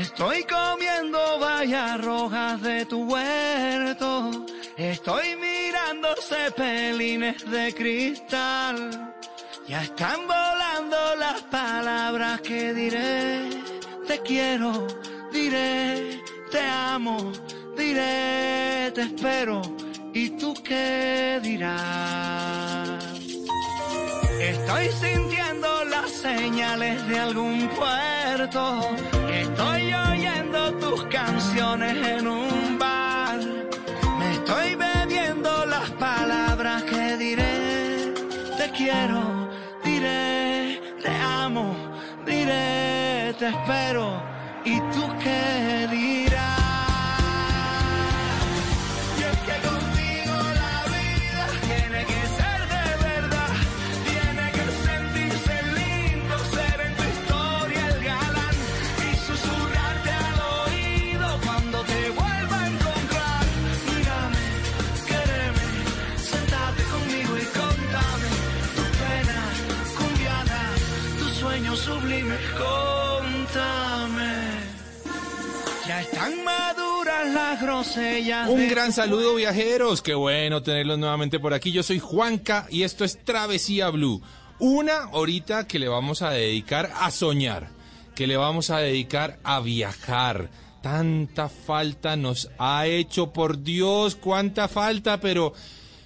Estoy comiendo vallas rojas de tu huerto. Estoy mirando cepelines de cristal. Ya están volando las palabras que diré. Te quiero, diré, te amo, diré, te espero. ¿Y tú qué dirás? Estoy sintiendo las señales de algún puerto. Estoy oyendo tus canciones en un bar. Me estoy bebiendo las palabras que diré. Te quiero, diré, te amo, diré, te espero. ¿Y tú qué dirás? Contame. Ya están maduras las grosellas. Un gran saludo viajeros, qué bueno tenerlos nuevamente por aquí. Yo soy Juanca y esto es Travesía Blue. Una horita que le vamos a dedicar a soñar, que le vamos a dedicar a viajar. Tanta falta nos ha hecho, por Dios, cuánta falta, pero...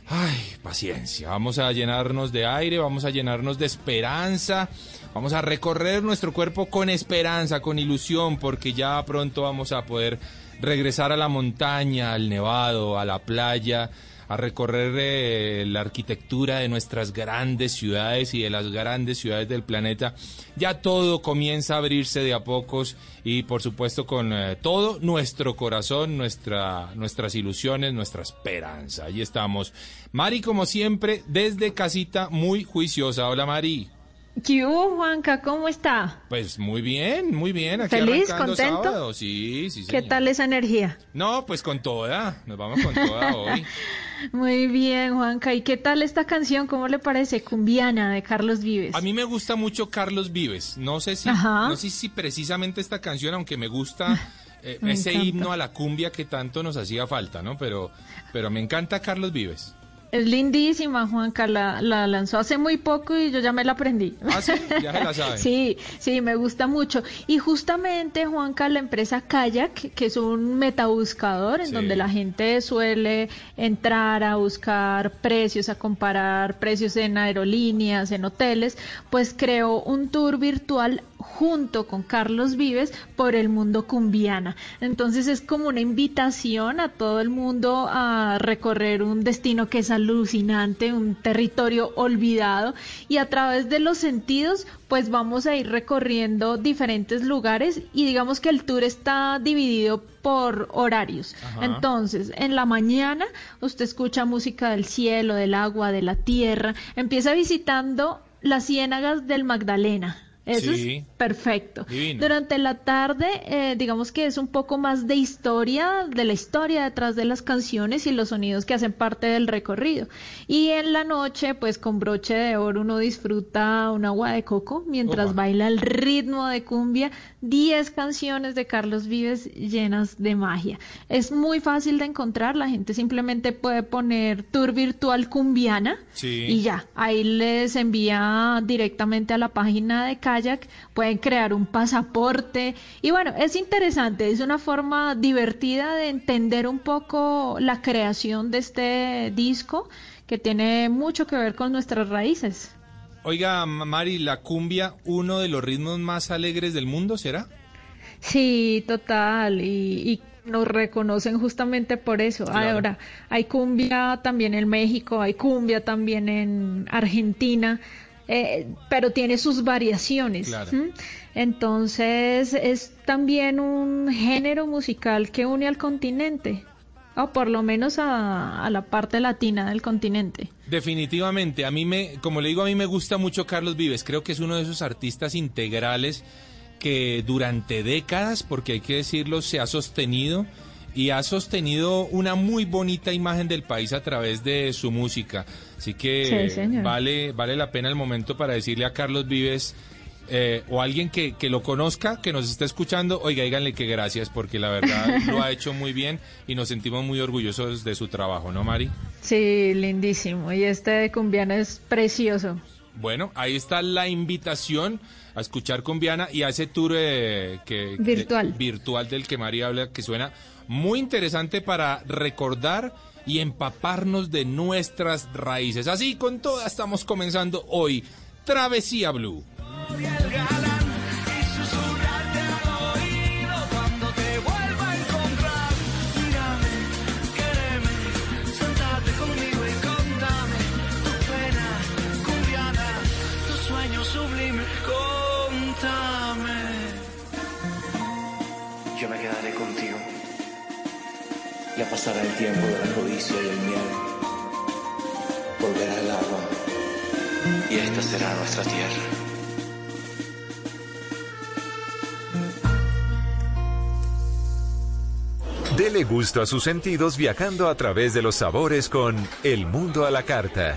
Ay, paciencia, vamos a llenarnos de aire, vamos a llenarnos de esperanza, vamos a recorrer nuestro cuerpo con esperanza, con ilusión, porque ya pronto vamos a poder regresar a la montaña, al nevado, a la playa, a recorrer eh, la arquitectura de nuestras grandes ciudades y de las grandes ciudades del planeta. Ya todo comienza a abrirse de a pocos y por supuesto con eh, todo nuestro corazón, nuestra, nuestras ilusiones, nuestra esperanza. Ahí estamos. Mari, como siempre, desde casita, muy juiciosa. Hola Mari. ¿Qué hubo, Juanca? ¿Cómo está? Pues muy bien, muy bien. Aquí ¿Feliz? ¿Contento? sábado. Sí, sí, ¿Qué tal esa energía? No, pues con toda. Nos vamos con toda hoy. Muy bien, Juanca. ¿Y qué tal esta canción? ¿Cómo le parece? Cumbiana de Carlos Vives. A mí me gusta mucho Carlos Vives. No sé si, Ajá. no sé si precisamente esta canción, aunque me gusta eh, Me ese encanta. himno a la cumbia que tanto nos hacía falta, ¿no? Pero, pero me encanta Carlos Vives. Es lindísima, Juanca. La, la lanzó hace muy poco y yo ya me la aprendí. Ah, sí, ya se la sabe. Sí, sí, me gusta mucho. Y justamente, Juanca, la empresa Kayak, que es un metabuscador en Sí. donde la gente suele entrar a buscar precios, a comparar precios en aerolíneas, en hoteles, pues creó un tour virtual junto con Carlos Vives por el mundo cumbiana. Entonces es como una invitación a todo el mundo a recorrer un destino que es alucinante, un territorio olvidado y a través de los sentidos pues vamos a ir recorriendo diferentes lugares y digamos que el tour está dividido por horarios. Ajá. Entonces, en la mañana usted escucha música del cielo, del agua, de la tierra, empieza visitando las ciénagas del Magdalena. Eso Sí. es perfecto. Divino. Durante la tarde, eh, digamos que es un poco más de historia, de la historia detrás de las canciones y los sonidos que hacen parte del recorrido. Y en la noche, pues con broche de oro uno disfruta un agua de coco mientras Opa. baila el ritmo de cumbia, 10 canciones de Carlos Vives llenas de magia. Es muy fácil de encontrar, la gente simplemente puede poner tour virtual cumbiana Sí. y ya, ahí les envía directamente a la página de Kayak kayak, pueden crear un pasaporte y bueno, es interesante, es una forma divertida de entender un poco la creación de este disco que tiene mucho que ver con nuestras raíces. Oiga, Mari, la cumbia, uno de los ritmos más alegres del mundo, ¿será? Sí, total, y, y nos reconocen justamente por eso. Claro. Ahora, hay cumbia también en México, hay cumbia también en Argentina, eh, pero tiene sus variaciones. Entonces, es también un género musical que une al continente, o por lo menos a, a la parte latina del continente. Definitivamente, a mí me, como le digo, a mí me gusta mucho Carlos Vives, creo que es uno de esos artistas integrales que durante décadas, porque hay que decirlo, se ha sostenido y ha sostenido una muy bonita imagen del país a través de su música. Así que Sí, vale, vale la pena el momento para decirle a Carlos Vives eh, o alguien que, que lo conozca, que nos esté escuchando, oiga, díganle que gracias, porque la verdad lo ha hecho muy bien y nos sentimos muy orgullosos de su trabajo, ¿no, Mari? Sí, lindísimo. Y este de cumbiano es precioso. Bueno, ahí está la invitación a escuchar Cumbiana y a ese tour eh, que, Virtual. de- virtual del que María habla, que suena muy interesante para recordar y empaparnos de nuestras raíces. Así con toda estamos comenzando hoy Travesía Blue. Pasará el tiempo de la codicia y el miedo. Volverá el agua. Y esta será nuestra tierra. Dele gusto a sus sentidos viajando a través de los sabores con El Mundo a la Carta.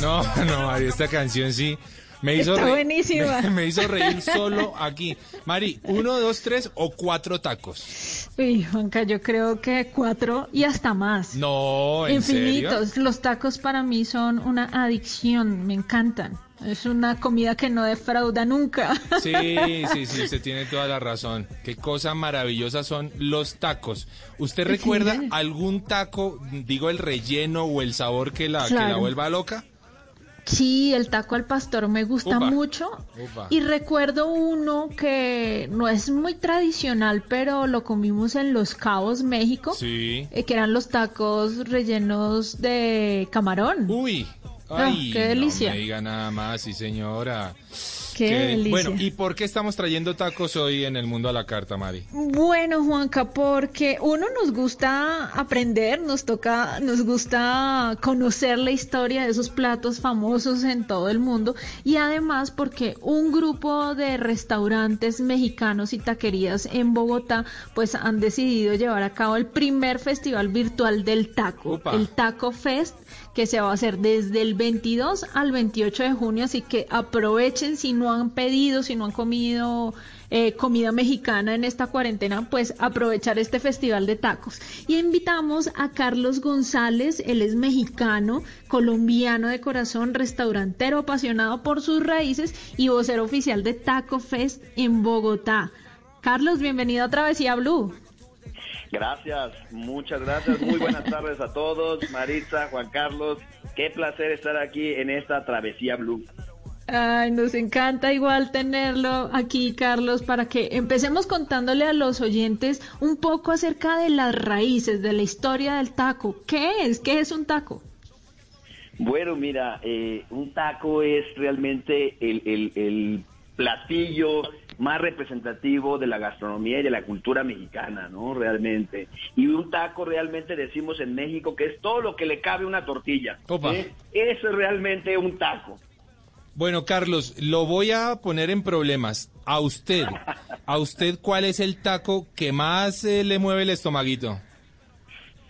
No, no, Mari, esta canción sí me hizo Está reír. buenísima. Me, me hizo reír solo aquí. Mari, uno, dos, tres o cuatro tacos. Uy, Juanca, yo creo que cuatro y hasta más. No, ¿en serio? Infinitos. Los tacos para mí son una adicción, me encantan. Es una comida que no defrauda nunca. Sí, sí, sí, usted tiene toda la razón. Qué cosa maravillosa son los tacos. ¿Usted recuerda Sí. algún taco, digo el relleno o el sabor que la, que la vuelva loca? Sí, el taco al pastor me gusta Upa, mucho. upa. Y recuerdo uno que no es muy tradicional, pero lo comimos en Los Cabos, México. Sí. eh, que eran los tacos rellenos de camarón. Uy. Ay, qué delicia. No me diga nada más, sí señora. Qué delicia. Bueno, ¿y por qué estamos trayendo tacos hoy en el mundo a la carta, Mari? Bueno, Juanca, porque uno nos gusta aprender, nos toca, nos gusta conocer la historia de esos platos famosos en todo el mundo y además porque un grupo de restaurantes mexicanos y taquerías en Bogotá pues han decidido llevar a cabo el primer festival virtual del taco, el Taco Fest que se va a hacer desde el 22 al 28 de junio, así que aprovechen si no han pedido, si no han comido eh, comida mexicana en esta cuarentena, pues aprovechar este festival de tacos. Y invitamos a Carlos González, él es mexicano, colombiano de corazón, restaurantero, apasionado por sus raíces y vocero oficial de Taco Fest en Bogotá. Carlos, bienvenido a Travesía Blue. Gracias, muchas gracias. Muy buenas tardes a todos. Maritza, Juan Carlos, qué placer estar aquí en esta travesía blue. Ay, nos encanta igual tenerlo aquí, Carlos, para que empecemos contándole a los oyentes un poco acerca de las raíces, de la historia del taco. ¿Qué es? ¿Qué es un taco? Bueno, mira, eh, un taco es realmente el, el- el platillo más representativo de la gastronomía y de la cultura mexicana, ¿no? Realmente. Y un taco realmente decimos en México que es todo lo que le cabe a una tortilla. ¿sí? Eso es realmente un taco. Bueno, Carlos, lo voy a poner en problemas. A usted, a usted, ¿cuál es el taco que más eh, le mueve el estomaguito?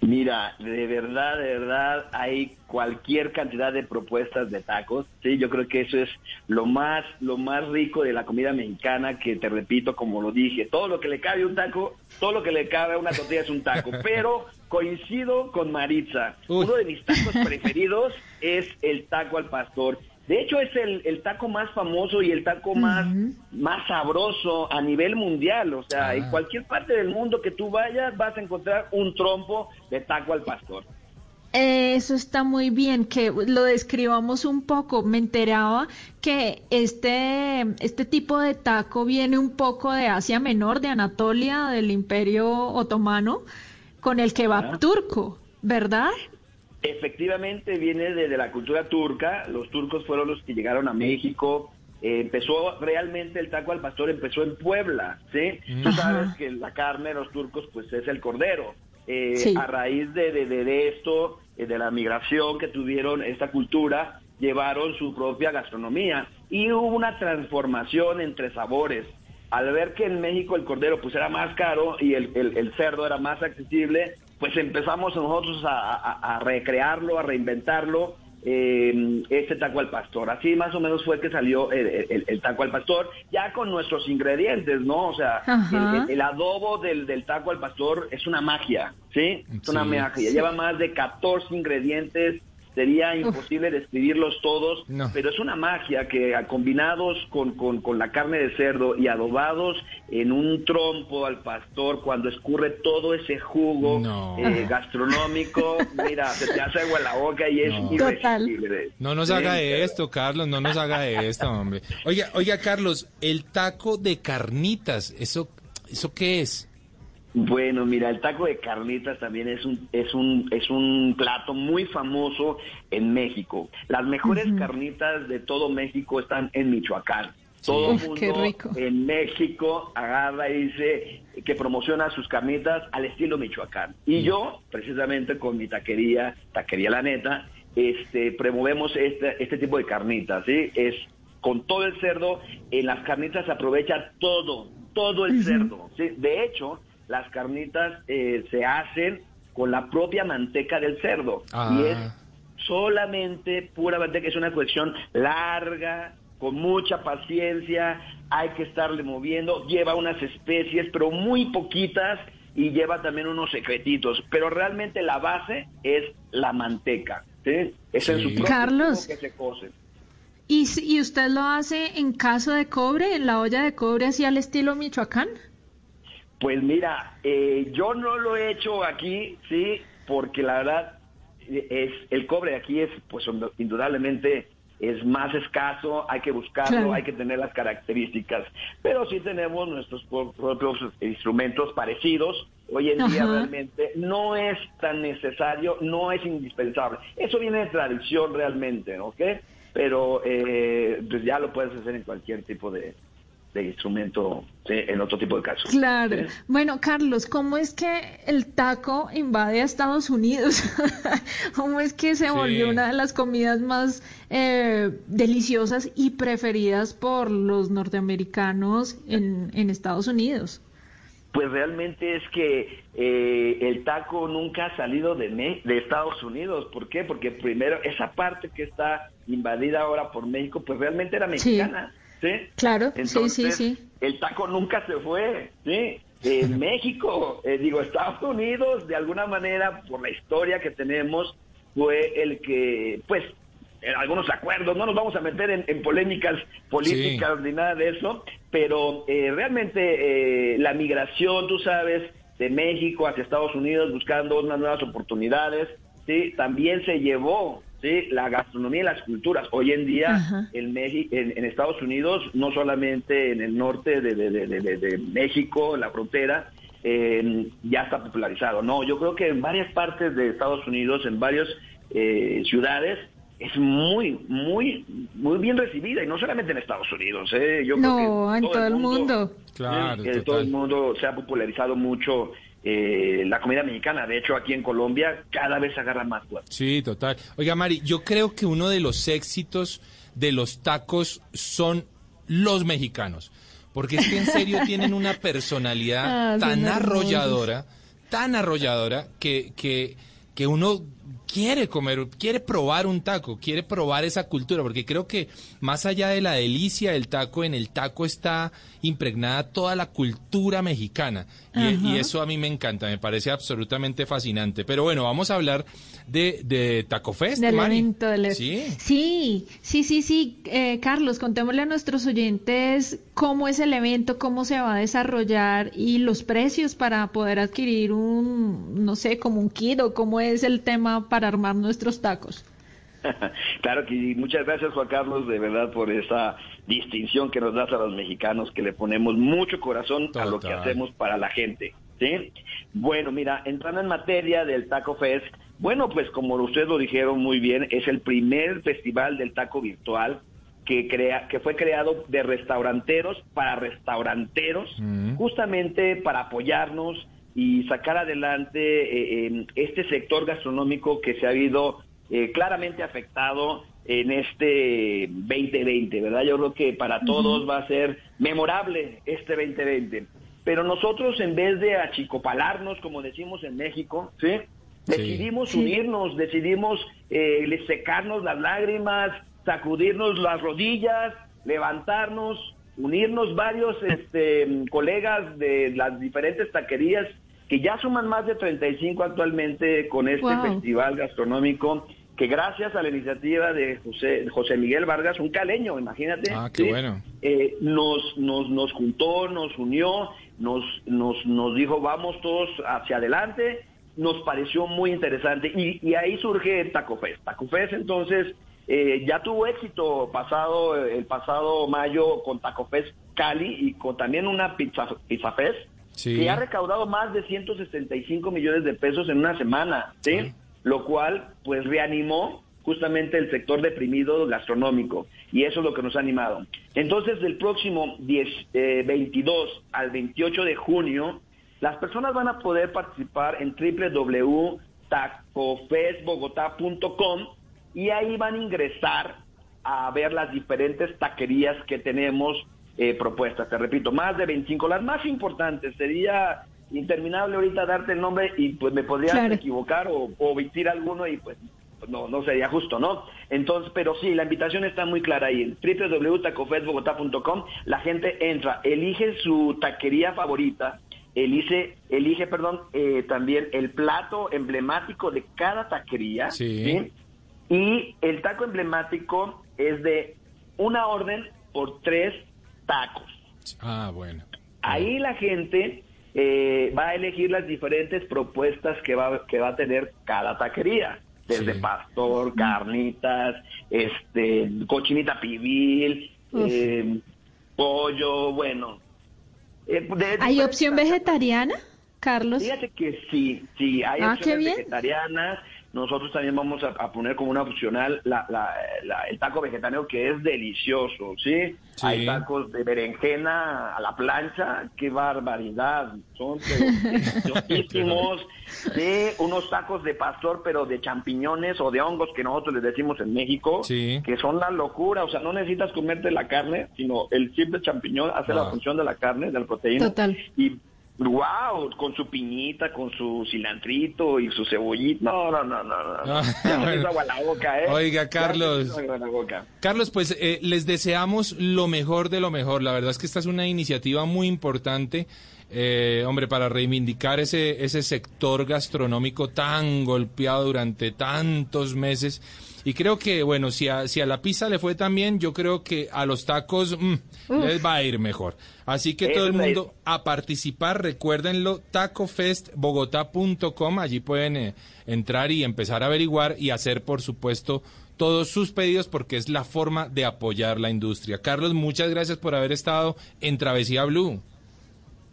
Mira, de verdad, de verdad, hay cualquier cantidad de propuestas de tacos. Sí, yo creo que eso es lo más, lo más rico de la comida mexicana, que te repito, como lo dije, todo lo que le cabe a un taco, todo lo que le cabe a una tortilla es un taco. Pero coincido con Maritza. Uy. Uno de mis tacos preferidos es el taco al pastor. De hecho, es el, el taco más famoso y el taco más, más sabroso a nivel mundial. O sea, Ah. en cualquier parte del mundo que tú vayas vas a encontrar un trompo de taco al pastor. Eso está muy bien, que lo describamos un poco. Me enteraba que este, este tipo de taco viene un poco de Asia Menor, de Anatolia, del Imperio Otomano, con el kebab Ah. turco, ¿verdad? Efectivamente viene de, de la cultura turca. Los turcos fueron los que llegaron a México. Eh, empezó realmente el taco al pastor empezó en Puebla, ¿sí? Tú sabes que la carne de los turcos pues es el cordero. Eh, Sí. A raíz de, de- de- de esto, eh, de la migración que tuvieron esta cultura, llevaron su propia gastronomía y hubo una transformación entre sabores. Al ver que en México el cordero pues era más caro y el, el- el cerdo era más accesible, pues empezamos nosotros a, a- a recrearlo, a reinventarlo, eh, este taco al pastor. Así más o menos fue que salió el, el- el taco al pastor, ya con nuestros ingredientes, ¿no? O sea, el, el- el adobo del, del taco al pastor es una magia, ¿sí? Es una Sí. magia. Lleva más de 14 ingredientes. Sería imposible describirlos todos, No. pero es una magia que combinados con, con- con la carne de cerdo y adobados en un trompo al pastor, cuando escurre todo ese jugo No. eh, gastronómico, mira, se te hace agua en la boca y es No. irresistible. No nos haga esto, Carlos, no nos haga esto, hombre. Oiga, oiga, Carlos, el taco de carnitas, ¿eso, eso qué es? Bueno, mira, el taco de carnitas también es un es un es un plato muy famoso en México. Las mejores carnitas de todo México están en Michoacán. Todo el mundo en México agarra y dice que promociona sus carnitas al estilo Michoacán. Y yo, precisamente con mi taquería, taquería La Neta, este promovemos este este tipo de carnitas, ¿sí? Es con todo el cerdo, en las carnitas se aprovecha todo, todo el cerdo. ¿sí? De hecho, las carnitas eh, se hacen con la propia manteca del cerdo. Ah. Y es solamente pura manteca, es una cuestión larga, con mucha paciencia, hay que estarle moviendo, lleva unas especies, pero muy poquitas, y lleva también unos secretitos, pero realmente la base es la manteca. ¿sí? Es en su propio Carlos. que se cose. ¿Y, y usted lo hace en caso de cobre, en la olla de cobre, así al estilo Michoacán? Pues mira, eh, yo no lo he hecho aquí, sí, porque la verdad eh, es el cobre aquí es, pues indudablemente es más escaso, hay que buscarlo, Claro. hay que tener las características, pero sí tenemos nuestros pro- propios instrumentos parecidos. Hoy en día realmente no es tan necesario, no es indispensable. Eso viene de tradición realmente, ¿ok? Pero eh, pues ya lo puedes hacer en cualquier tipo de, de instrumento, sí, en otro tipo de casos. Claro. ¿sí? Bueno, Carlos, ¿cómo es que el taco invade a Estados Unidos? ¿Cómo es que se Sí. volvió una de las comidas más eh, deliciosas y preferidas por los norteamericanos en, en Estados Unidos? Pues realmente es que eh, el taco nunca ha salido de, Me- de Estados Unidos. ¿Por qué? Porque primero esa parte que está invadida ahora por México, pues realmente era mexicana. ¿sí? Claro, sí, sí, sí. El taco nunca se fue. ¿sí? En México, eh, digo, Estados Unidos, de alguna manera, por la historia que tenemos, fue el que, pues, en algunos acuerdos, no nos vamos a meter en, en polémicas políticas ni nada de eso, pero eh, realmente eh, la migración, tú sabes, de México hacia Estados Unidos buscando unas nuevas oportunidades, sí, también se llevó, ¿sí? la gastronomía y las culturas. Hoy en día en, Meji- en, en Estados Unidos, no solamente en el norte de, de- de- de- de- de México, en la frontera, eh, ya está popularizado. No, yo creo que en varias partes de Estados Unidos, en varias eh, ciudades, es muy, muy, muy bien recibida y no solamente en Estados Unidos. ¿eh? Yo creo No, que en todo el mundo. Claro, Sí, en todo el mundo se ha popularizado mucho eh, la comida mexicana. De hecho, aquí en Colombia cada vez se agarra más fuerte. Sí, total. Oiga, Mari, yo creo que uno de los éxitos de los tacos son los mexicanos. Porque es que en serio tienen una personalidad Ah, tan arrolladora, tan arrolladora, que, que, que uno quiere comer, quiere probar un taco, quiere probar esa cultura, porque creo que más allá de la delicia del taco, en el taco está impregnada toda la cultura mexicana. Y, y eso a mí me encanta, me parece absolutamente fascinante. Pero bueno, vamos a hablar de, de Taco Fest, Del Mari. evento del Sí. sí, sí, sí, sí. Eh, Carlos, contémosle a nuestros oyentes cómo es el evento, cómo se va a desarrollar y los precios para poder adquirir un, no sé, como un kit o cómo es el tema para armar nuestros tacos. claro que sí. muchas gracias Juan Carlos de verdad por esa distinción que nos das a los mexicanos que le ponemos mucho corazón a lo que hacemos para la gente ¿sí? bueno mira entrando en materia del Taco Fest bueno pues como ustedes lo dijeron muy bien es el primer festival del taco virtual que crea que fue creado de restauranteros para restauranteros Mm. justamente para apoyarnos y sacar adelante eh, este sector gastronómico que se ha habido eh, claramente afectado en este 2020, ¿verdad? Yo creo que para todos va a ser memorable este 2020. Pero nosotros, en vez de achicopalarnos, como decimos en México, ¿sí? Decidimos Sí. unirnos, decidimos eh, secarnos las lágrimas, sacudirnos las rodillas, levantarnos, unirnos varios este, colegas de las diferentes taquerías que ya suman más de 35 actualmente con este Wow. festival gastronómico que gracias a la iniciativa de José, José Miguel Vargas, un caleño, imagínate, Ah, qué bueno. eh, nos, nos, nos juntó, nos unió, nos, nos, nos dijo vamos todos hacia adelante, nos pareció muy interesante y, y ahí surge Taco Fest. Taco Fest entonces eh, ya tuvo éxito pasado el pasado mayo con Taco Fest Cali y con también una Pizza, pizza Fest Sí. que ha recaudado más de 165 millones de pesos en una semana, ¿sí? Lo cual, pues, reanimó justamente el sector deprimido gastronómico. Y eso es lo que nos ha animado. Entonces, del próximo 10, eh, 22 al 28 de junio, las personas van a poder participar en www.tacofestbogotá.com y ahí van a ingresar a ver las diferentes taquerías que tenemos eh, propuestas. Te repito, más de 25. Las más importantes. Sería interminable ahorita darte el nombre y pues me podría Claro. equivocar o, o omitir alguno y pues no, no sería justo, ¿no? Entonces, pero sí, la invitación está muy clara ahí. En www.tacofestbogotá.com la gente entra, elige su taquería favorita, elige, elige perdón, eh, también el plato emblemático de cada taquería. Sí. Y el taco emblemático es de una orden por tres tacos. Ah, bueno. Ahí la gente eh, va a elegir las diferentes propuestas que va, que va a tener cada taquería. Desde Sí. pastor, carnitas, este, cochinita pibil, eh, pollo, bueno. Eh, de ¿Hay opción vegetariana, Carlos? Fíjate que sí, sí, hay Ah, opciones bien. Nosotros también vamos a, a poner como una opcional la, la- la- el taco vegetariano que es delicioso, ¿sí? Sí. Hay tacos de berenjena a la plancha, qué barbaridad, son deliciosísimos. Sí, unos tacos de pastor, pero de champiñones o de hongos que nosotros les decimos en México, Sí. que son la locura, o sea, no necesitas comerte la carne, sino el simple champiñón hace Ah. la función de la carne, de la proteína. Total. Y wow, con su piñita, con su cilantrito y su cebollita. No, no, no, no. no. Ah, Ya bueno. agua la boca, ¿eh? Oiga, Carlos. la boca. Carlos, pues eh, les deseamos lo mejor de lo mejor. La verdad es que esta es una iniciativa muy importante, eh, hombre, para reivindicar ese, ese sector gastronómico tan golpeado durante tantos meses Y creo que, bueno, si a, si a la pizza le fue tan bien, yo creo que a los tacos mm, les va a ir mejor. Así que todo el mundo a participar, recuérdenlo, tacofestbogotá.com, allí pueden eh, entrar y empezar a averiguar y hacer, por supuesto, todos sus pedidos porque es la forma de apoyar la industria. Carlos, muchas gracias por haber estado en Travesía Blue.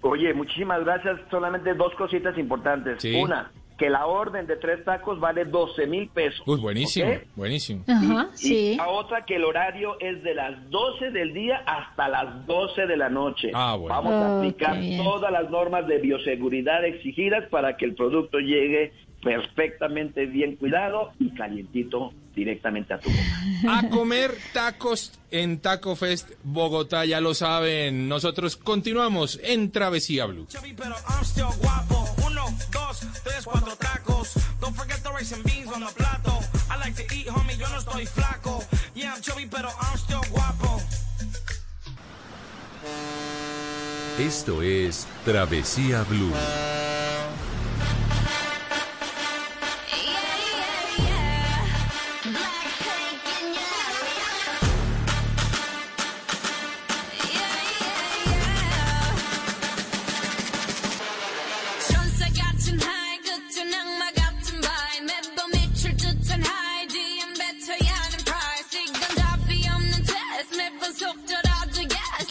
Oye, muchísimas gracias. Solamente dos cositas importantes. Sí. Una, que la orden de tres tacos vale 12 mil pesos. Uy, buenísimo, buenísimo. Ajá, Y sí. la otra que el horario es de las 12 del día hasta las 12 de la noche. Ah, bueno. Vamos a Oh, aplicar todas las normas de bioseguridad exigidas para que el producto llegue perfectamente bien cuidado y calientito directamente a tu boca. A comer tacos en Taco Fest Bogotá, ya lo saben. Nosotros continuamos en Travesía Blue. Chubby, pero I'm still guapo. Dos, tres, cuatro tacos. Don't forget the rice and beans on the plato. I like to eat, homie, yo no estoy flaco. Yeah, I'm chubby, pero I'm still guapo. Esto es Travesía Blue.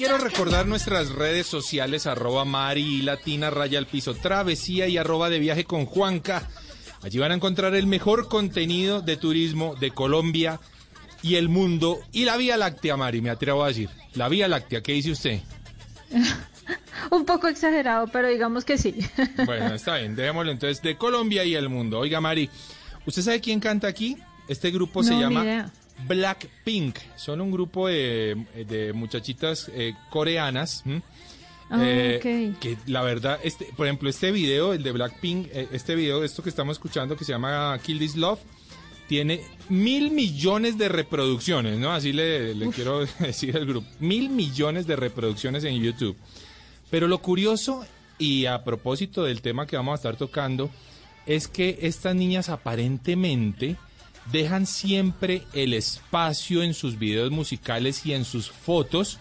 Quiero recordar nuestras redes sociales, arroba Mari Latina, raya al piso, travesía y arroba de viaje con Juanca. Allí van a encontrar el mejor contenido de turismo de Colombia y el mundo y la Vía Láctea, Mari, me atrevo a decir. La Vía Láctea, ¿qué dice usted? Un poco exagerado, pero digamos que sí. Bueno, está bien, dejémoslo entonces de Colombia y el mundo. Oiga, Mari, ¿usted sabe quién canta aquí? Este grupo se No, llama. Blackpink. Son un grupo de, de muchachitas eh, coreanas. Ah, Eh, ok. Que la verdad, este, por ejemplo, este video, el de Blackpink, eh, este video, esto que estamos escuchando que se llama Kill This Love, tiene mil millones de reproducciones, ¿no? Así le, le quiero decir al grupo. Mil millones de reproducciones en YouTube. Pero lo curioso, y a propósito del tema que vamos a estar tocando, es que estas niñas aparentemente dejan siempre el espacio en sus videos musicales y en sus fotos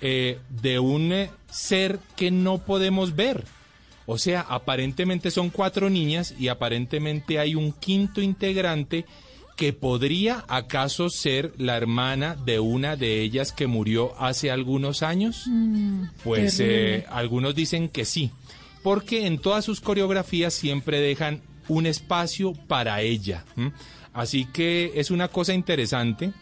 eh, de un eh, ser que no podemos ver. O sea, aparentemente son cuatro niñas y aparentemente hay un quinto integrante que podría acaso ser la hermana de una de ellas que murió hace algunos años. Pues terrible. eh, algunos dicen que sí, porque en todas sus coreografías siempre dejan un espacio para ella. Así que es una cosa interesante.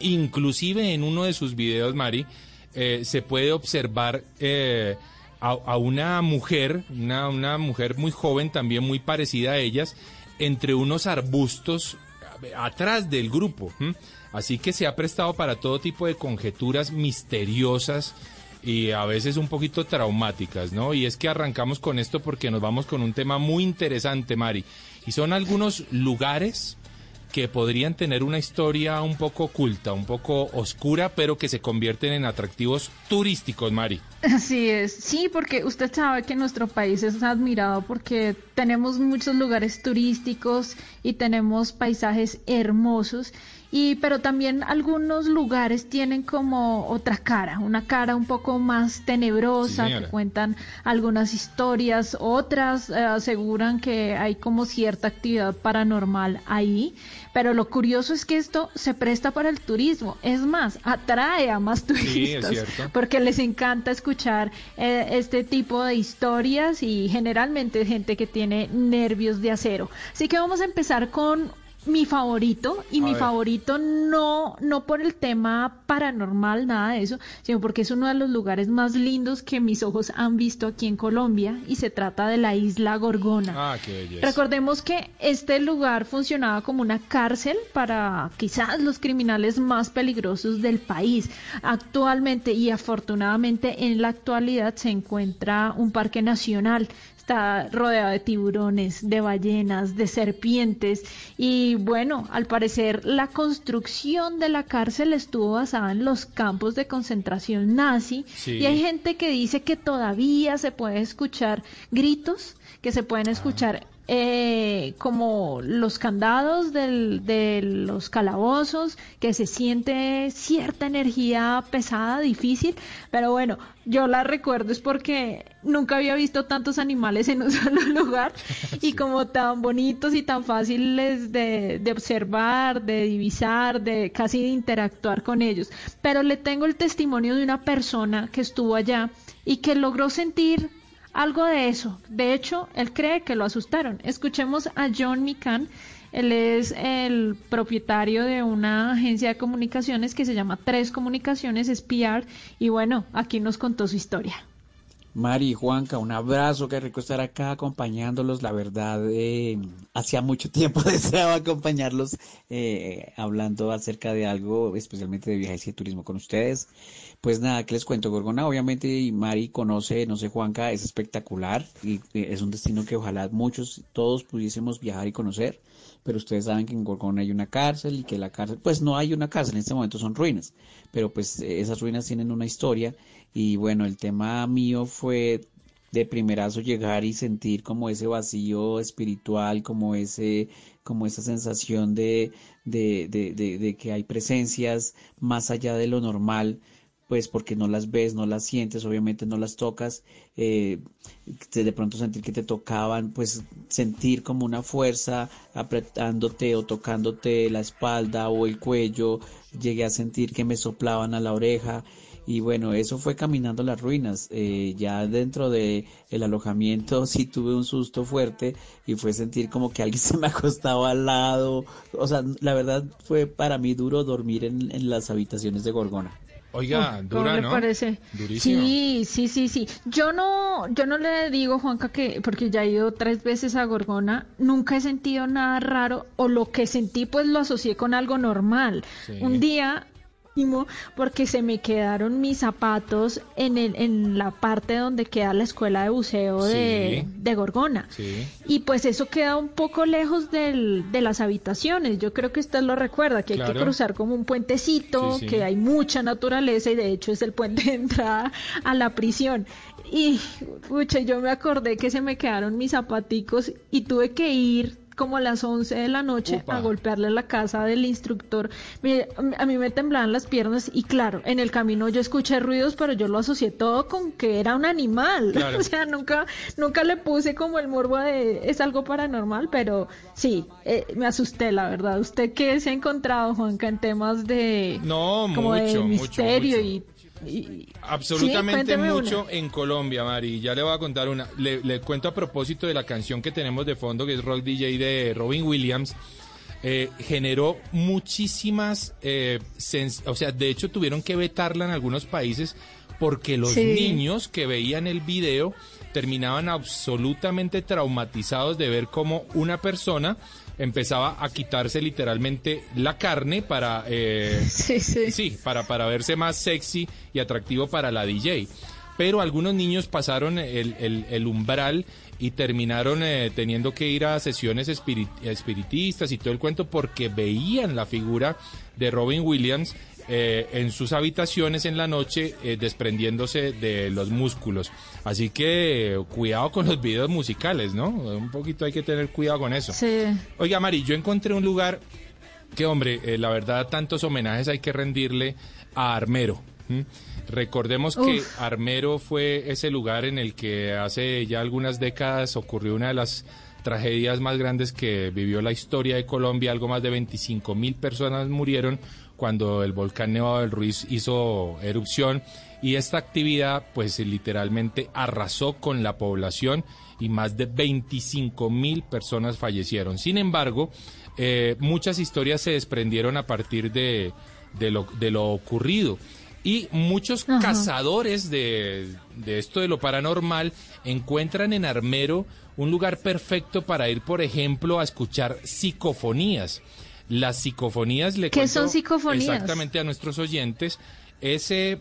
Inclusive en uno de sus videos, Mari, eh, se puede observar eh, a, una mujer, una, una mujer muy joven, también muy parecida a ellas, entre unos arbustos a- atrás del grupo. Así que se ha prestado para todo tipo de conjeturas misteriosas y a veces un poquito traumáticas, ¿no? Y es que arrancamos con esto porque nos vamos con un tema muy interesante, Mari. Y son algunos lugares que podrían tener una historia un poco oculta, un poco oscura, pero que se convierten en atractivos turísticos, Mari. Así es, sí, porque usted sabe que nuestro país es admirado porque tenemos muchos lugares turísticos y tenemos paisajes hermosos y pero también algunos lugares tienen como otra cara, una cara un poco más tenebrosa, Sí, que cuentan algunas historias, otras eh, aseguran que hay como cierta actividad paranormal ahí, pero lo curioso es que esto se presta para el turismo, es más, atrae a más turistas porque les encanta escuchar eh, este tipo de historias y generalmente gente que tiene nervios de acero. Así que vamos a empezar con mi favorito y A mi ver. favorito no no por el tema paranormal nada de eso, sino porque es uno de los lugares más lindos que mis ojos han visto aquí en Colombia y se trata de la isla Gorgona. Ah, qué belleza. Recordemos que este lugar funcionaba como una cárcel para quizás los criminales más peligrosos del país. Actualmente y afortunadamente en la actualidad se encuentra un parque nacional. Está rodeado de tiburones, de ballenas, de serpientes. Y bueno, al parecer la construcción de la cárcel estuvo basada en los campos de concentración nazi. Sí. y hay gente que dice que todavía se puede escuchar gritos, que se pueden escuchar eh, como los candados del- de los calabozos, que se siente cierta energía pesada, difícil, pero bueno, yo la recuerdo es porque nunca había visto tantos animales en un solo lugar y como tan bonitos y tan fáciles de, de observar, de divisar, de casi de interactuar con ellos. Pero le tengo el testimonio de una persona que estuvo allá y que logró sentir algo de eso. De hecho, él cree que lo asustaron. Escuchemos a John Mikan. Él es el propietario de una agencia de comunicaciones que se llama Tres Comunicaciones, es PR, y bueno, aquí nos contó su historia. Mari, Juanca, un abrazo, qué rico estar acá acompañándolos. La verdad, eh, hacía mucho tiempo deseaba acompañarlos eh, hablando acerca de algo, especialmente de viajes y turismo con ustedes. Pues nada, que les cuento, Gorgona, obviamente, Mari conoce, no sé, Juanca, es espectacular y eh, es un destino que ojalá muchos, todos pudiésemos viajar y conocer. Pero ustedes saben que en Gorgona hay una cárcel y que la cárcel, pues no hay una cárcel, en este momento son ruinas, pero pues eh, esas ruinas tienen una historia y bueno, el tema mío fue de primerazo llegar y sentir como ese vacío espiritual, como ese, como esa sensación de, de, de, de, de que hay presencias más allá de lo normal, pues porque no las ves, no las sientes, obviamente no las tocas, eh, de pronto sentir que te tocaban, pues sentir como una fuerza apretándote o tocándote la espalda o el cuello, llegué a sentir que me soplaban a la oreja y bueno, eso fue caminando las ruinas. Eh, ya dentro de el alojamiento sí tuve un susto fuerte y fue sentir como que alguien se me acostaba al lado. O sea, la verdad fue para mí duro dormir en, en las habitaciones de Gorgona. Oiga, ¿Cómo dura, le ¿no? parece? Durísimo. Sí, sí, sí, sí. Yo no, yo no le digo, Juanca, que porque ya he ido tres veces a Gorgona, nunca he sentido nada raro o lo que sentí pues lo asocié con algo normal. Sí. Un día porque se me quedaron mis zapatos en el, en la parte donde queda la escuela de buceo de, Sí. de Gorgona. Sí. Y pues eso queda un poco lejos del, de las habitaciones. Yo creo que usted lo recuerda, que hay que cruzar como un puentecito, sí. que hay mucha naturaleza y de hecho es el puente de entrada a la prisión. Y, pucha, yo me acordé que se me quedaron mis zapaticos y tuve que ir como a las 11 de la noche a golpearle la casa del instructor. Mire, a mí me temblaban las piernas y claro, en el camino yo escuché ruidos, pero yo lo asocié todo con que era un animal. Claro. o sea, nunca, nunca le puse como el morbo de es algo paranormal, pero sí, eh, me asusté, la verdad. ¿Usted qué se ha encontrado, Juanca, en temas de No, como de mucho, misterio mucho. y, y- Absolutamente Sí, mucho una. en Colombia, Mari. Ya le voy a contar una. Le, le cuento a propósito de la canción que tenemos de fondo, que es Rock DJ de Robin Williams. Eh, generó muchísimas, eh, o sea, de hecho tuvieron que vetarla en algunos países porque los Sí. niños que veían el video terminaban absolutamente traumatizados de ver cómo una persona empezaba a quitarse literalmente la carne para eh, Sí, sí. Sí, para, para verse más sexy y atractivo para la DJ. Pero algunos niños pasaron el, el- el umbral y terminaron eh, teniendo que ir a sesiones espiri- espiritistas y todo el cuento porque veían la figura de Robin Williams eh, en sus habitaciones en la noche eh, desprendiéndose de los músculos. Así que cuidado con los videos musicales, ¿no? Un poquito hay que tener cuidado con eso. Sí. Oiga, Mari, yo encontré un lugar que, hombre, eh, la verdad, tantos homenajes hay que rendirle a Armero. Recordemos que. Armero fue ese lugar en el que hace ya algunas décadas ocurrió una de las tragedias más grandes que vivió la historia de Colombia. Algo más de 25 mil personas murieron cuando el volcán Nevado del Ruiz hizo erupción y esta actividad pues literalmente arrasó con la población y más de 25 mil personas fallecieron. Sin embargo, eh, muchas historias se desprendieron a partir de, de, lo, de lo ocurrido. Y muchos Ajá. cazadores de, de esto de lo paranormal encuentran en Armero un lugar perfecto para ir, por ejemplo, a escuchar psicofonías. Las psicofonías le ¿Qué son psicofonías? Exactamente a nuestros oyentes. Es eh,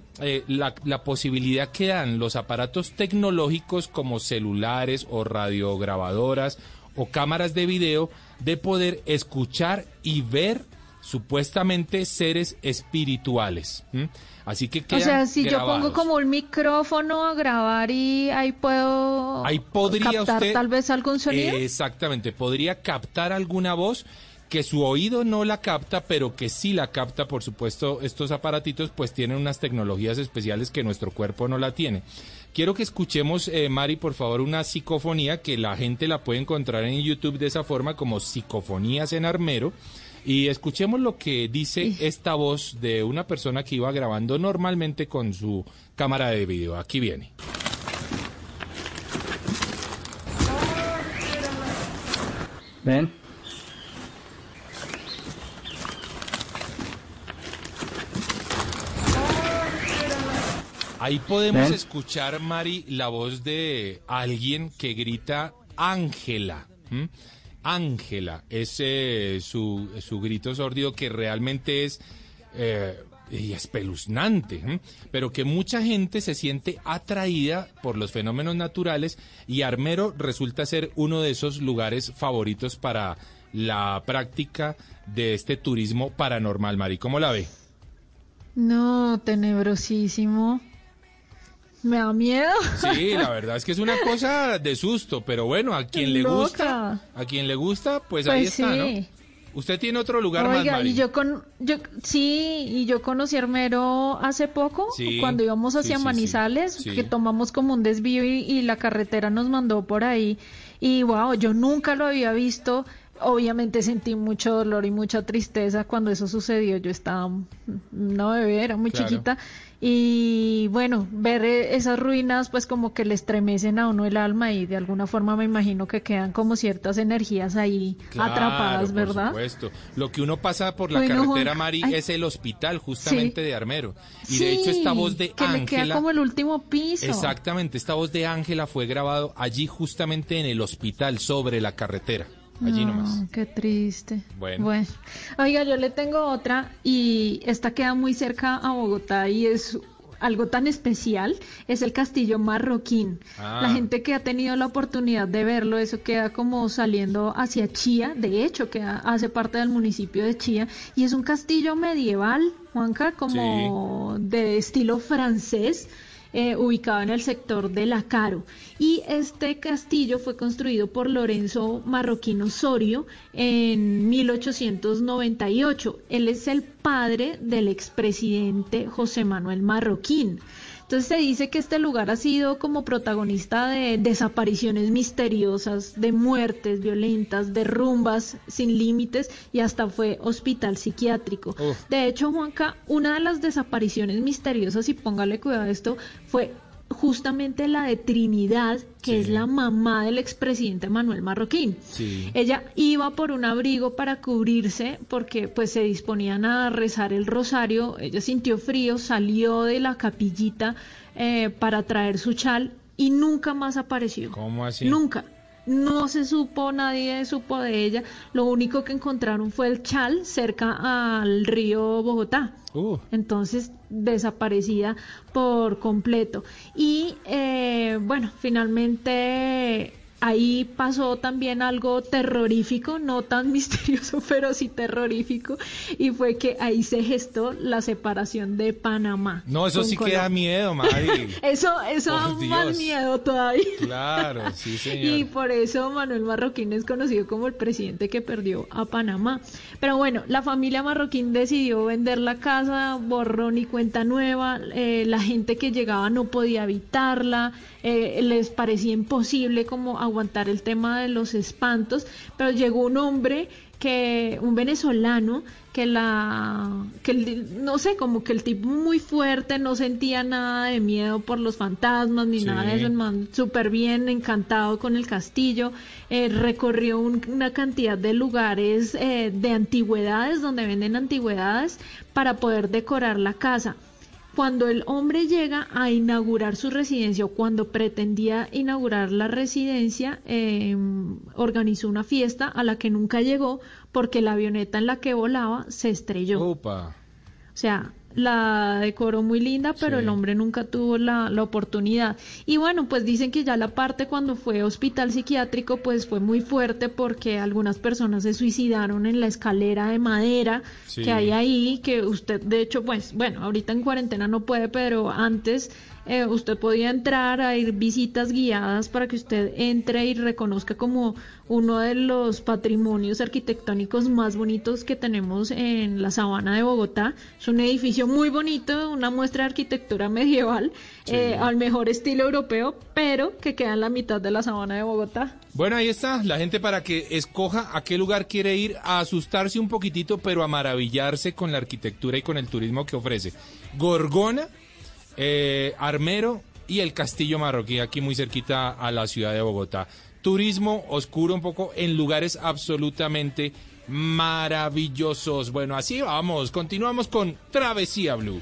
la, la posibilidad que dan los aparatos tecnológicos como celulares o radiograbadoras o cámaras de video de poder escuchar y ver supuestamente seres espirituales. Así que O sea, si yo pongo como un micrófono a grabar y ahí puedo Ahí podría captar usted- tal vez algún sonido. Exactamente, podría captar alguna voz que su oído no la capta, pero que sí la capta, por supuesto, estos aparatitos pues tienen unas tecnologías especiales que nuestro cuerpo no la tiene. Quiero que escuchemos, eh, Mari, por favor, una psicofonía que la gente la puede encontrar en YouTube de esa forma como psicofonías en armero. Y escuchemos lo que dice esta voz de una persona que iba grabando normalmente con su cámara de video. Aquí viene. Ven. Ahí podemos escuchar, Mari, la voz de alguien que grita Ángela. Ángela, es eh, su, su grito sordido que realmente es eh, y espeluznante, pero que mucha gente se siente atraída por los fenómenos naturales y Armero resulta ser uno de esos lugares favoritos para la práctica de este turismo paranormal, Mari. ¿Cómo la ve? No, tenebrosísimo. Me da miedo. Sí, la verdad es que es una cosa de susto, pero bueno, a quien le Loca. gusta, a quien le gusta, pues, ahí Pues está, sí. ¿no? Usted tiene otro lugar más, Oiga, Mari. y yo con, yo, sí, y yo conocí a Armero hace poco, Sí, cuando íbamos hacia sí, Manizales, que tomamos como un desvío y, y la carretera nos mandó por ahí. Y wow, yo nunca lo había visto. Obviamente sentí mucho dolor y mucha tristeza cuando eso sucedió. Yo estaba una bebé, era muy Claro. chiquita. Y bueno, ver eh, esas ruinas pues como que le estremecen a uno el alma y de alguna forma me imagino que quedan como ciertas energías ahí Claro, atrapadas, por ¿verdad? supuesto. Lo que uno pasa por la Bueno, carretera, Juan, Mari, ay. es el hospital justamente Sí. de Armero. Y de hecho esta Sí, voz de que le queda Ángela... como el último piso. Exactamente, esta voz de Ángela fue grabado allí justamente en el hospital, sobre la carretera. Allí No, nomás. Qué triste. Bueno. Oiga, yo le tengo otra y esta queda muy cerca a Bogotá y es algo tan especial, es el castillo marroquín. Ah. La gente que ha tenido la oportunidad de verlo, eso queda como saliendo hacia Chía, de hecho, que hace parte del municipio de Chía, y es un castillo medieval, Juanca, como de estilo francés, eh, ubicado en el sector de La Caro. Y este castillo fue construido por Lorenzo Marroquín Osorio en 1898. Él es el padre del expresidente José Manuel Marroquín. Entonces se dice que este lugar ha sido como protagonista de desapariciones misteriosas, de muertes violentas, de rumbas sin límites y hasta fue hospital psiquiátrico. Uf. De hecho, Juanca, una de las desapariciones misteriosas, y póngale cuidado a esto, fue justamente la de Trinidad, que Sí. es la mamá del expresidente Manuel Marroquín. Sí. Ella iba por un abrigo para cubrirse porque pues se disponían a rezar el rosario. Ella sintió frío, salió de la capillita eh, para traer su chal y nunca más apareció. ¿Cómo así? Nunca. No se supo, nadie supo de ella. Lo único que encontraron fue el chal cerca al río Bogotá. Uh, Entonces, desaparecida por completo. Y eh, bueno, finalmente ahí pasó también algo terrorífico, no tan misterioso, pero sí terrorífico, y fue que ahí se gestó la separación de Panamá. no, eso sí que da miedo, Mari. Eso, eso Por da más Dios. miedo todavía. Claro, sí, Y señor. por eso Manuel Marroquín es conocido como el presidente que perdió a Panamá. Pero bueno, la familia Marroquín decidió vender la casa, borrón y cuenta nueva. eh, la gente que llegaba no podía habitarla. eh, les parecía imposible como aguantar el tema de los espantos. Pero llegó un hombre que un venezolano que la que el- no sé como que el tipo muy fuerte no sentía nada de miedo por los fantasmas ni Sí. nada de eso man súper bien encantado con el castillo eh, recorrió un- una cantidad de lugares eh, de antigüedades donde venden antigüedades para poder decorar la casa cuando el hombre llega a inaugurar su residencia o cuando pretendía inaugurar la residencia, eh, organizó una fiesta a la que nunca llegó porque la avioneta en la que volaba se estrelló. Opa. O sea, la decoró muy linda, pero Sí. el hombre nunca tuvo la, la oportunidad. Y bueno, pues dicen que ya la parte cuando fue hospital psiquiátrico, pues fue muy fuerte porque algunas personas se suicidaron en la escalera de madera Sí. que hay ahí, que usted, de hecho, pues bueno, ahorita en cuarentena no puede, pero antes eh, usted podía entrar a ir visitas guiadas para que usted entre y reconozca como uno de los patrimonios arquitectónicos más bonitos que tenemos en la sabana de Bogotá. Es un edificio muy bonito, una muestra de arquitectura medieval eh, al mejor estilo europeo, pero que queda en la mitad de la sabana de Bogotá. Bueno, ahí está, la gente para que escoja a qué lugar quiere ir a asustarse un poquitito, pero a maravillarse con la arquitectura y con el turismo que ofrece. Gorgona, eh, Armero y el Castillo Marroquí, aquí muy cerquita a la ciudad de Bogotá. Turismo oscuro un poco en lugares absolutamente maravillosos. Bueno, así vamos, continuamos con Travesía Blue.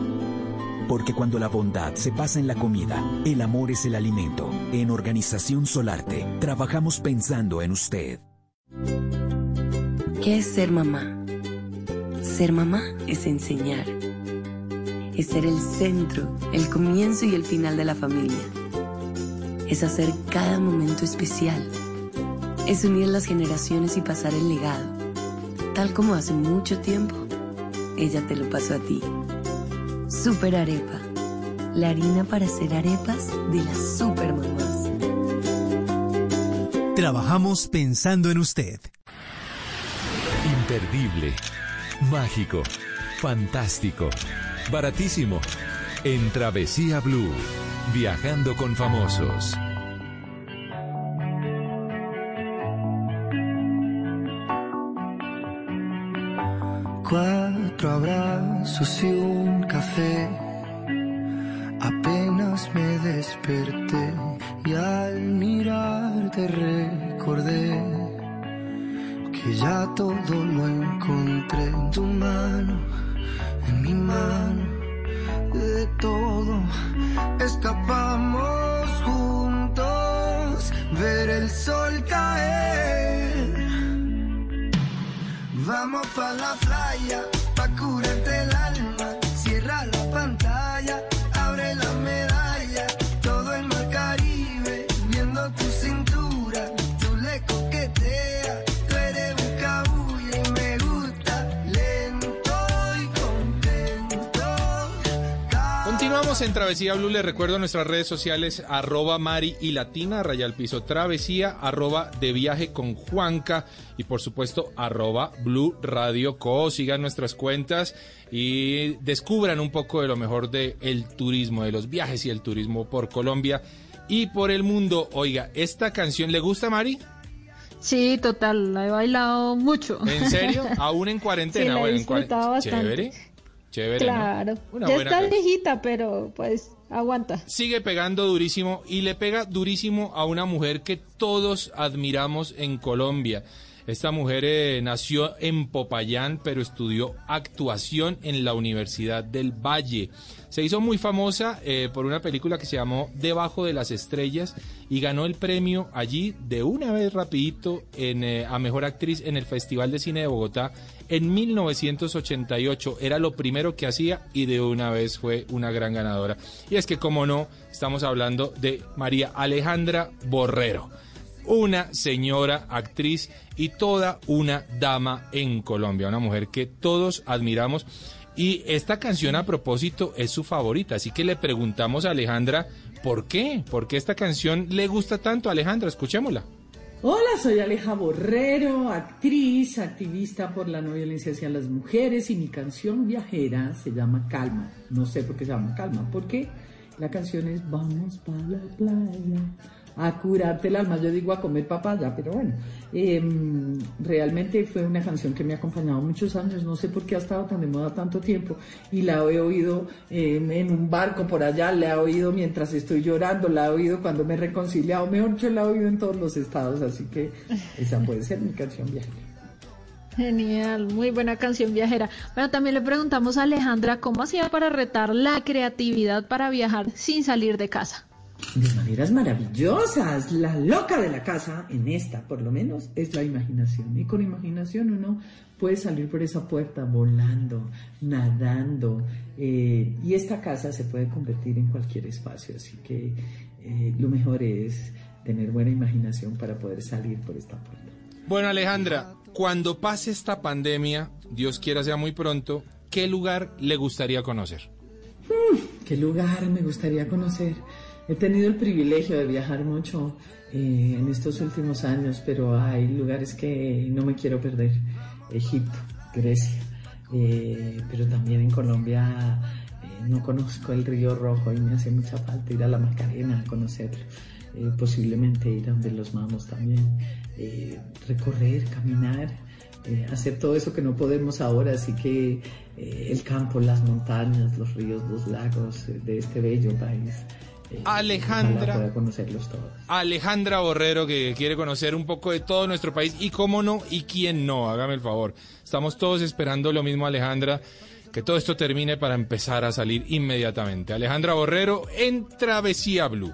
Porque cuando la bondad se pasa en la comida, el amor es el alimento. En Organización Solarte, trabajamos pensando en usted. ¿Qué es ser mamá? Ser mamá es enseñar. Es ser el centro, el comienzo y el final de la familia. Es hacer cada momento especial. Es unir las generaciones y pasar el legado. Tal como hace mucho tiempo, ella te lo pasó a ti. Super Arepa. La harina para hacer arepas de las super mamás. Trabajamos pensando en usted. Imperdible, mágico, fantástico, baratísimo. En Travesía Blue, viajando con famosos. Cuatro abrazos y un café. Apenas me desperté y al mirarte recordé que ya todo lo encontré en tu mano, en mi mano, de todo escapamos juntos, ver el sol caer. Vamos pa' la playa, pa' curarte En Travesía Blue. Les recuerdo nuestras redes sociales, arroba Mari y Latina, raya al piso Travesía, arroba de viaje con Juanca y por supuesto arroba Blue Radio Co. Sigan nuestras cuentas y descubran un poco de lo mejor del el turismo, de los viajes y el turismo por Colombia y por el mundo. Oiga, ¿esta canción le gusta, Mari? Sí, total, la he bailado mucho. ¿En serio? ¿Aún en cuarentena? Sí, la he Bueno, en bastante. Chévere. Chévere, ¿no? Claro, Una ya buena está canción. viejita, pero pues aguanta. sigue pegando durísimo y le pega durísimo a una mujer que todos admiramos en Colombia. Esta mujer eh, nació en Popayán, pero estudió actuación en la Universidad del Valle. Se hizo muy famosa eh, por una película que se llamó Debajo de las Estrellas y ganó el premio allí de una vez rapidito eh, a Mejor Actriz en el Festival de Cine de Bogotá en 1988. Era lo primero que hacía y de una vez fue una gran ganadora. Y es que, como no, estamos hablando de María Alejandra Borrero una señora actriz y toda una dama en Colombia, una mujer que todos admiramos. Y esta canción a propósito es su favorita, así que le preguntamos a Alejandra ¿Por qué? ¿Por qué esta canción le gusta tanto a Alejandra? Escuchémosla. Hola, soy Aleja Borrero, actriz, activista por la no violencia hacia las mujeres y mi canción viajera se llama Calma. No sé por qué se llama Calma, porque la canción es Vamos para la playa a curarte el alma. Yo digo a comer papaya, pero bueno, em, realmente fue una canción que me ha acompañado muchos años. No sé por qué ha estado tan de moda tanto tiempo y la he oído en un barco por allá, la he oído mientras estoy llorando, la he oído cuando me he reconciliado. Mejor yo la he oído en todos los estados, así que esa puede ser mi canción viajera. Genial, muy buena canción viajera. Bueno, también le preguntamos a Alejandra cómo hacía para retar la creatividad para viajar sin salir de casa. De maneras maravillosas. La loca de la casa, en esta por lo menos, es la imaginación. Y con imaginación uno puede salir por esa puerta volando, nadando. eh, y esta casa se puede convertir en cualquier espacio. Así que eh, lo mejor es tener buena imaginación para poder salir por esta puerta. Bueno, Alejandra, cuando pase esta pandemia, Dios quiera sea muy pronto, ¿qué lugar le gustaría conocer? ¿Qué lugar me gustaría conocer? He tenido el privilegio de viajar mucho eh, en estos últimos años, pero hay lugares que no me quiero perder. Egipto, Grecia, eh, pero también en Colombia eh, no conozco el Río Rojo y me hace mucha falta ir a la Macarena a conocerlo. Posiblemente ir a donde los mamos también, recorrer, caminar, hacer todo eso que no podemos ahora, así que el campo, las montañas, los ríos, los lagos de este bello país. Eh, Alejandra. conocerlos todos. Alejandra Borrero, que quiere conocer un poco de todo nuestro país. Y cómo no, y quién no, hágame el favor. Estamos todos esperando lo mismo, Alejandra, que todo esto termine para empezar a salir inmediatamente. Alejandra Borrero en Travesía Blue.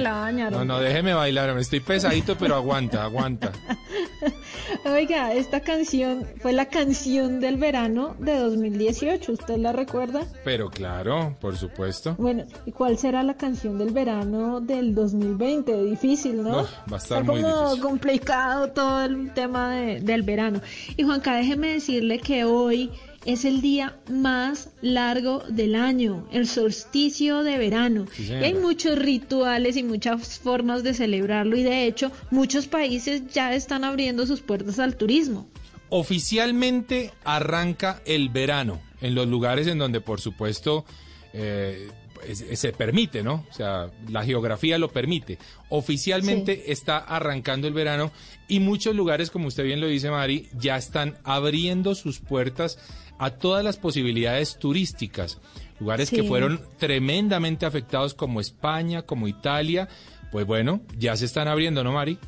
La bañaron. No, no, déjeme bailar, me estoy pesadito, pero aguanta, aguanta. Oiga, esta canción fue la canción del verano de 2018, ¿usted la recuerda? Pero claro, por supuesto. Bueno, ¿y cuál será la canción del verano del 2020? Difícil, ¿no? Va a estar muy como difícil. complicado todo el tema de- del verano. Y Juanca, déjeme decirle que hoy es el día más largo del año, el solsticio de verano. Sí, y hay muchos rituales y muchas formas de celebrarlo y de hecho muchos países ya están abriendo sus puertas al turismo. Oficialmente arranca el verano en los lugares en donde, por supuesto, eh, se permite, ¿no? O sea, la geografía lo permite. Oficialmente está arrancando el verano y muchos lugares, como usted bien lo dice, Mari, ya están abriendo sus puertas a todas las posibilidades turísticas. Lugares que fueron tremendamente afectados como España, como Italia. Pues bueno, ya se están abriendo, ¿no, Mari?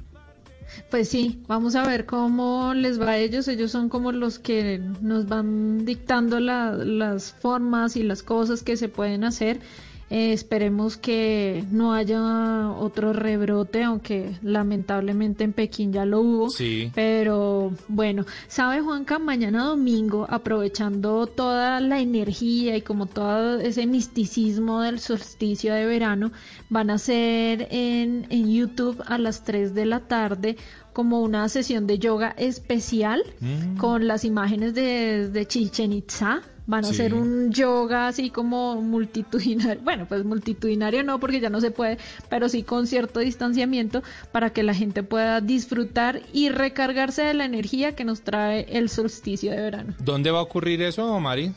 Pues sí, vamos a ver cómo les va a ellos. Ellos son como los que nos van dictando la- las formas y las cosas que se pueden hacer. Eh, esperemos que no haya otro rebrote, aunque lamentablemente en Pekín ya lo hubo. Sí. Pero bueno, sabe Juanca, mañana domingo, aprovechando toda la energía y como todo ese misticismo del solsticio de verano, van a hacer en, en YouTube a las 3 de la tarde como una sesión de yoga especial Mm. con las imágenes de, de Chichen Itza. Van a Sí. hacer un yoga así como multitudinario, bueno, pues multitudinario no porque ya no se puede, pero sí con cierto distanciamiento para que la gente pueda disfrutar y recargarse de la energía que nos trae el solsticio de verano. ¿Dónde va a ocurrir eso, Mari?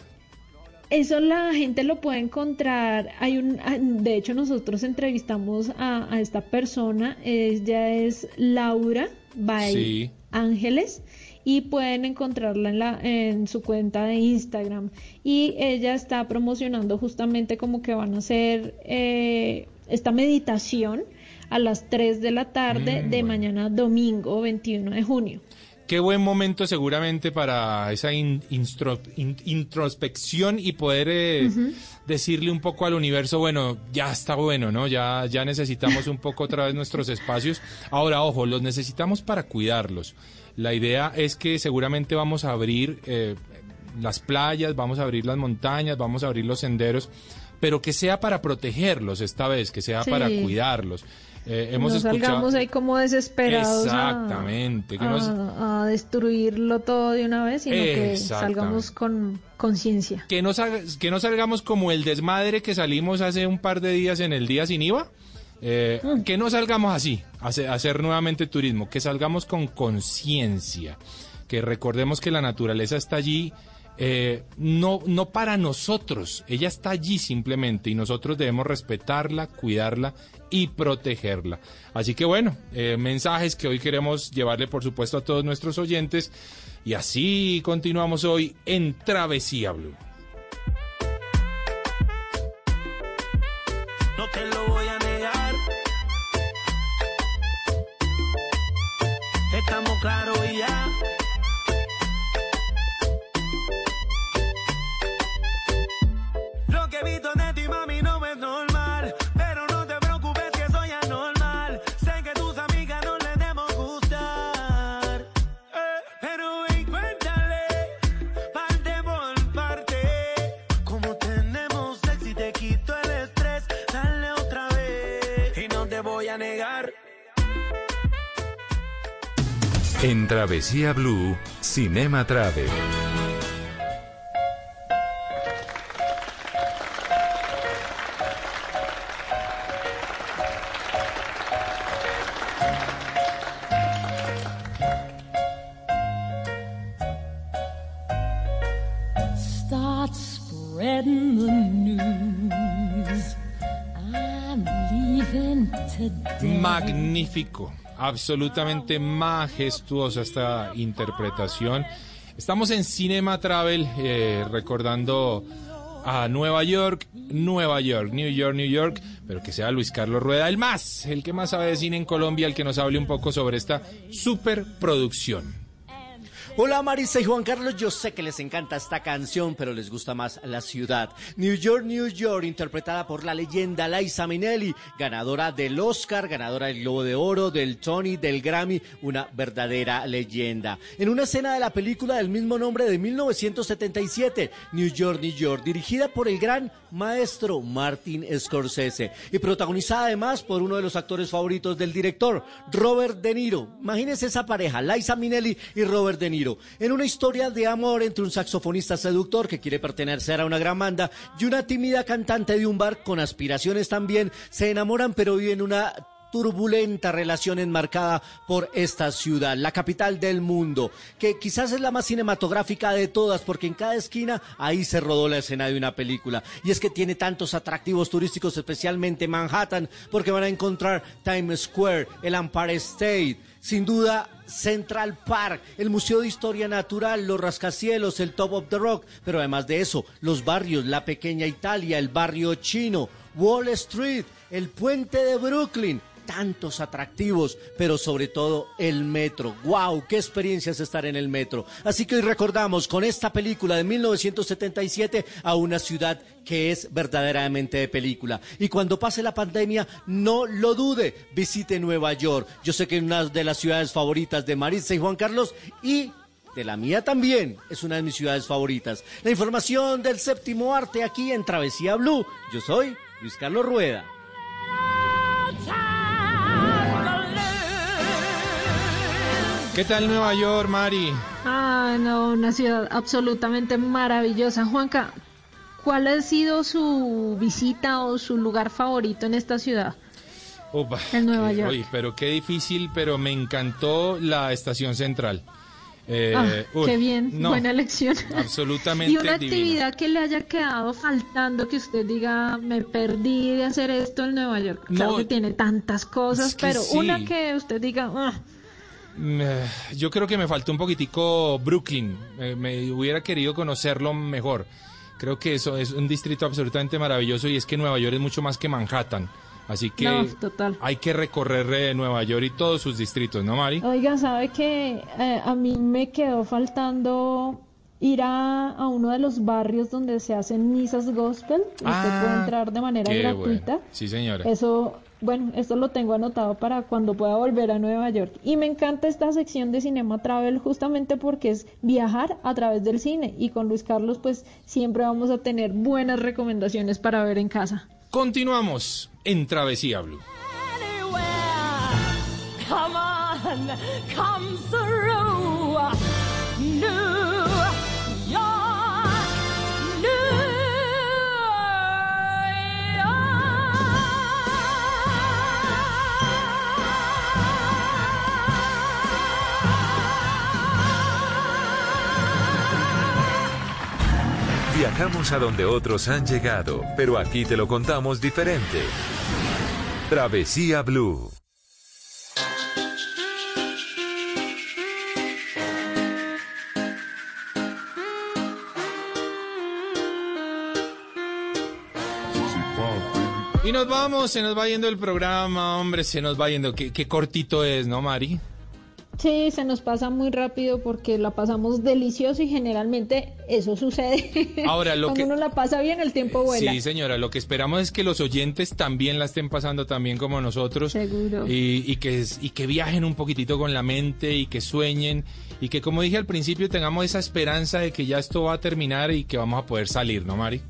eso la gente lo puede encontrar. Hay un, ah, de hecho, nosotros entrevistamos a, a esta persona. Ella es Laura by Sí. Ángeles y pueden encontrarla en, la, en su cuenta de Instagram. Y ella está promocionando justamente como que van a hacer eh, esta meditación a las 3 de la tarde Mm, de mañana domingo 21 de junio. Qué buen momento seguramente para esa in- instro- in- introspección y poder eh, decirle un poco al universo, bueno, ya está bueno, ¿no? Ya, ya necesitamos un poco otra vez nuestros espacios. Ahora, ojo, los necesitamos para cuidarlos. La idea es que seguramente vamos a abrir eh, las playas, vamos a abrir las montañas, vamos a abrir los senderos, pero que sea para protegerlos esta vez, que sea Sí. para cuidarlos. Eh, hemos no escuchado... salgamos ahí como desesperados a- Exactamente. que nos- a, a destruirlo todo de una vez, sino que salgamos con conciencia. que no, que no salgamos como el desmadre que salimos hace un par de días en el día sin IVA. Eh, Que no salgamos así, a hacer, a hacer nuevamente turismo, que salgamos con conciencia, que recordemos que la naturaleza está allí, eh, no, no para nosotros, ella está allí simplemente y nosotros debemos respetarla, cuidarla y protegerla. Así que bueno, eh, mensajes que hoy queremos llevarle por supuesto a todos nuestros oyentes y así continuamos hoy en Travesía Blue. Travesía Blue, Cinema Travel. Absolutamente majestuosa esta interpretación. Estamos en Cinema Travel eh, recordando a Nueva York, Nueva York, New York, New York, pero que sea Luis Carlos Rueda el más, el que más sabe de cine en Colombia, el que nos hable un poco sobre esta superproducción. Hola Marisa y Juan Carlos, yo sé que les encanta esta canción, pero les gusta más la ciudad. New York, New York, interpretada por la leyenda Liza Minnelli, ganadora del Oscar, ganadora del Globo de Oro, del Tony, del Grammy, una verdadera leyenda. En una escena de la película del mismo nombre de 1977, New York, New York, dirigida por el gran maestro Martin Scorsese y protagonizada además por uno de los actores favoritos del director, Robert De Niro. Imagínense esa pareja, Liza Minnelli y Robert De Niro, en una historia de amor entre un saxofonista seductor que quiere pertenecer a una gran banda y una tímida cantante de un bar con aspiraciones también, se enamoran pero viven una turbulenta relación enmarcada por esta ciudad, la capital del mundo, que quizás es la más cinematográfica de todas, porque en cada esquina ahí se rodó la escena de una película. Y es que tiene tantos atractivos turísticos, especialmente Manhattan, porque van a encontrar Times Square, el Empire State, sin duda Central Park, el Museo de Historia Natural, los rascacielos, el Top of the Rock, pero además de eso, los barrios, la pequeña Italia, el barrio chino, Wall Street, el puente de Brooklyn, tantos atractivos, pero sobre todo el metro. ¡Wow! ¡Qué experiencia es estar en el metro! Así que hoy recordamos con esta película de 1977 a una ciudad que es verdaderamente de película. Y cuando pase la pandemia, no lo dude, visite Nueva York. Yo sé que es una de las ciudades favoritas de Maritza y Juan Carlos y de la mía también es una de mis ciudades favoritas. La información del séptimo arte aquí en Travesía Blue. Yo soy Luis Carlos Rueda. ¿Qué tal Nueva York, Mari? Ah, no, una ciudad absolutamente maravillosa. Juanca, ¿cuál ha sido su visita o su lugar favorito en esta ciudad? Upa, En Nueva qué- York. oye, pero qué difícil, pero me encantó la estación central. Eh, Ah, uy, qué bien, no, buena elección. Absolutamente Y una divina. actividad que le haya quedado faltando, que usted diga, me perdí de hacer esto en Nueva York. Claro No, que tiene tantas cosas, es que pero sí. una que usted diga, "Ah, eh, Yo creo que me faltó un poquitico Brooklyn. Eh, me hubiera querido conocerlo mejor. Creo que eso es un distrito absolutamente maravilloso y es que Nueva York es mucho más que Manhattan. Así que No, total. hay que recorrer eh, Nueva York y todos sus distritos, ¿no, Mari? Oiga, ¿sabe que eh, a mí me quedó faltando ir a, a uno de los barrios donde se hacen misas gospel? Usted Ah, puede entrar de manera gratuita. bueno. Sí, señora. Eso, bueno, esto lo tengo anotado para cuando pueda volver a Nueva York. Y me encanta esta sección de Cinema Travel justamente porque es viajar a través del cine. Y con Luis Carlos, pues siempre vamos a tener buenas recomendaciones para ver en casa. Continuamos en Travesía Blue. Come on, come Viajamos a donde otros han llegado, pero aquí te lo contamos diferente. Travesía Blue. Y nos vamos, se nos va yendo el programa, hombre, se nos va yendo. Qué, qué cortito es, ¿no, Mari? Sí, se nos pasa muy rápido porque la pasamos delicioso y generalmente eso sucede. Ahora, lo Cuando que- uno la pasa bien, el tiempo vuela. Sí, señora, lo que esperamos es que los oyentes también la estén pasando también como nosotros. Seguro. Y, y que, y que viajen un poquitito con la mente y que sueñen y que, como dije al principio, tengamos esa esperanza de que ya esto va a terminar y que vamos a poder salir, ¿no, Mari?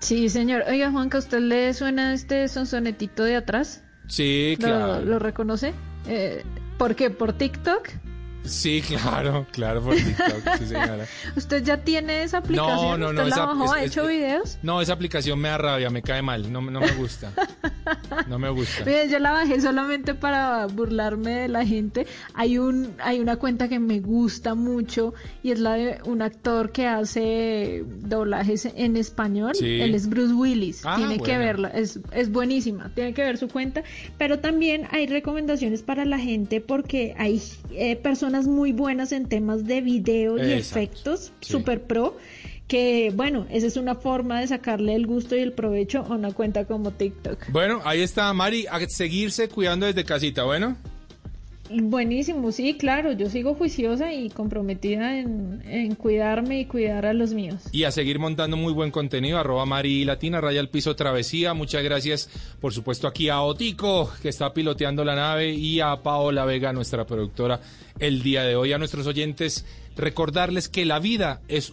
Sí, señor. Oiga, Juanca, ¿usted le suena este sonsonetito de atrás? Sí, ¿Lo, claro. lo reconoce? Eh, ¿Por qué? ¿Por TikTok? Sí, claro, claro, por TikTok, sí, señora. ¿Usted ya tiene esa aplicación? No, no, no, ¿Usted la esa-? ¿Ha hecho es- videos? No, esa aplicación me da rabia, me cae mal, no, no me gusta. No me gusta. Mire, yo la bajé solamente para burlarme de la gente. Hay un hay una cuenta que me gusta mucho y es la de un actor que hace doblajes en español. Sí. Él es Bruce Willis. Ah, Tiene que verla, es, es buenísima. Tiene que ver su cuenta. Pero también hay recomendaciones para la gente porque hay eh, personas muy buenas en temas de video y Exacto. efectos, Sí. super pro. Que bueno, esa es una forma de sacarle el gusto y el provecho a una cuenta como TikTok. Bueno, ahí está Mari, a seguirse cuidando desde casita, bueno. Buenísimo, sí, claro, yo sigo juiciosa y comprometida en, en cuidarme y cuidar a los míos. Y a seguir montando muy buen contenido, arroba Mari Latina, raya al piso travesía. Muchas gracias, por supuesto, aquí a Otico, que está piloteando la nave, y a Paola Vega, nuestra productora, el día de hoy. A nuestros oyentes, recordarles que la vida es